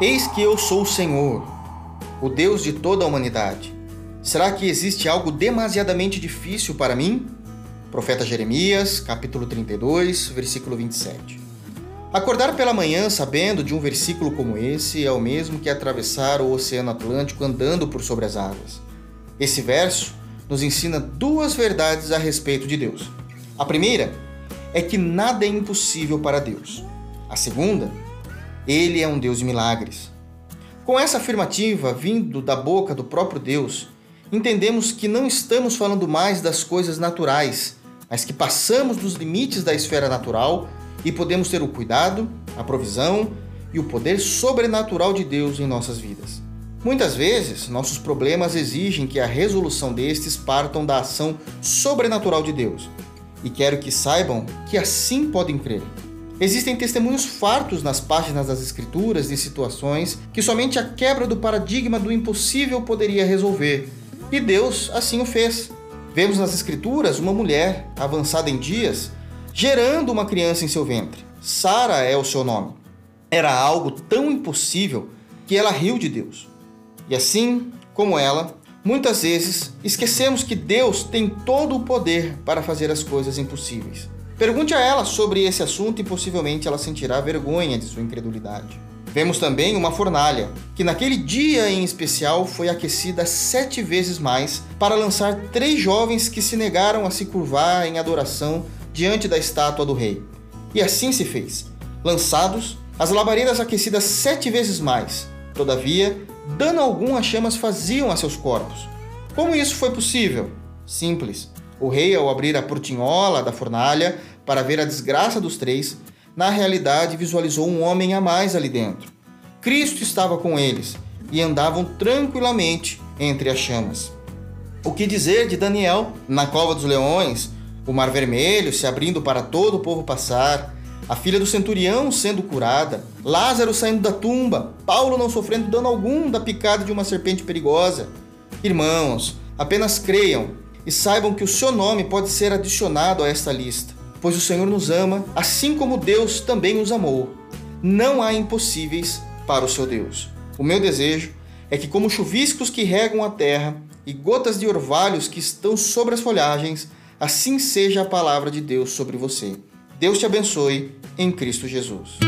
Eis que eu sou o Senhor, o Deus de toda a humanidade. Será que existe algo demasiadamente difícil para mim? Profeta Jeremias, capítulo 32, versículo 27. Acordar pela manhã sabendo de um versículo como esse é o mesmo que atravessar o Oceano Atlântico andando por sobre as águas. Esse verso nos ensina duas verdades a respeito de Deus. A primeira é que nada é impossível para Deus. A segunda, ele é um Deus de milagres. Com essa afirmativa vindo da boca do próprio Deus, entendemos que não estamos falando mais das coisas naturais, mas que passamos dos limites da esfera natural e podemos ter o cuidado, a provisão e o poder sobrenatural de Deus em nossas vidas. Muitas vezes, nossos problemas exigem que a resolução destes partam da ação sobrenatural de Deus. E quero que saibam que assim podem crer. Existem testemunhos fartos nas páginas das Escrituras de situações que somente a quebra do paradigma do impossível poderia resolver. E Deus assim o fez. Vemos nas Escrituras uma mulher, avançada em dias, gerando uma criança em seu ventre. Sara é o seu nome. Era algo tão impossível que ela riu de Deus. E assim como ela, muitas vezes esquecemos que Deus tem todo o poder para fazer as coisas impossíveis. Pergunte a ela sobre esse assunto e possivelmente ela sentirá vergonha de sua incredulidade. Vemos também uma fornalha, que naquele dia em especial foi aquecida sete vezes mais para lançar três jovens que se negaram a se curvar em adoração diante da estátua do rei. E assim se fez. Lançados, as labaredas aquecidas sete vezes mais. Todavia, dano algum as chamas faziam a seus corpos. Como isso foi possível? Simples. O rei, ao abrir a portinhola da fornalha para ver a desgraça dos três, na realidade visualizou um homem a mais ali dentro. Cristo estava com eles e andavam tranquilamente entre as chamas. O que dizer de Daniel na cova dos leões, o mar vermelho se abrindo para todo o povo passar, a filha do centurião sendo curada, Lázaro saindo da tumba, Paulo não sofrendo dano algum da picada de uma serpente perigosa. Irmãos, apenas creiam e saibam que o seu nome pode ser adicionado a esta lista, pois o Senhor nos ama, assim como Deus também nos amou. Não há impossíveis para o seu Deus. O meu desejo é que, como chuviscos que regam a terra e gotas de orvalhos que estão sobre as folhagens, assim seja a palavra de Deus sobre você. Deus te abençoe em Cristo Jesus.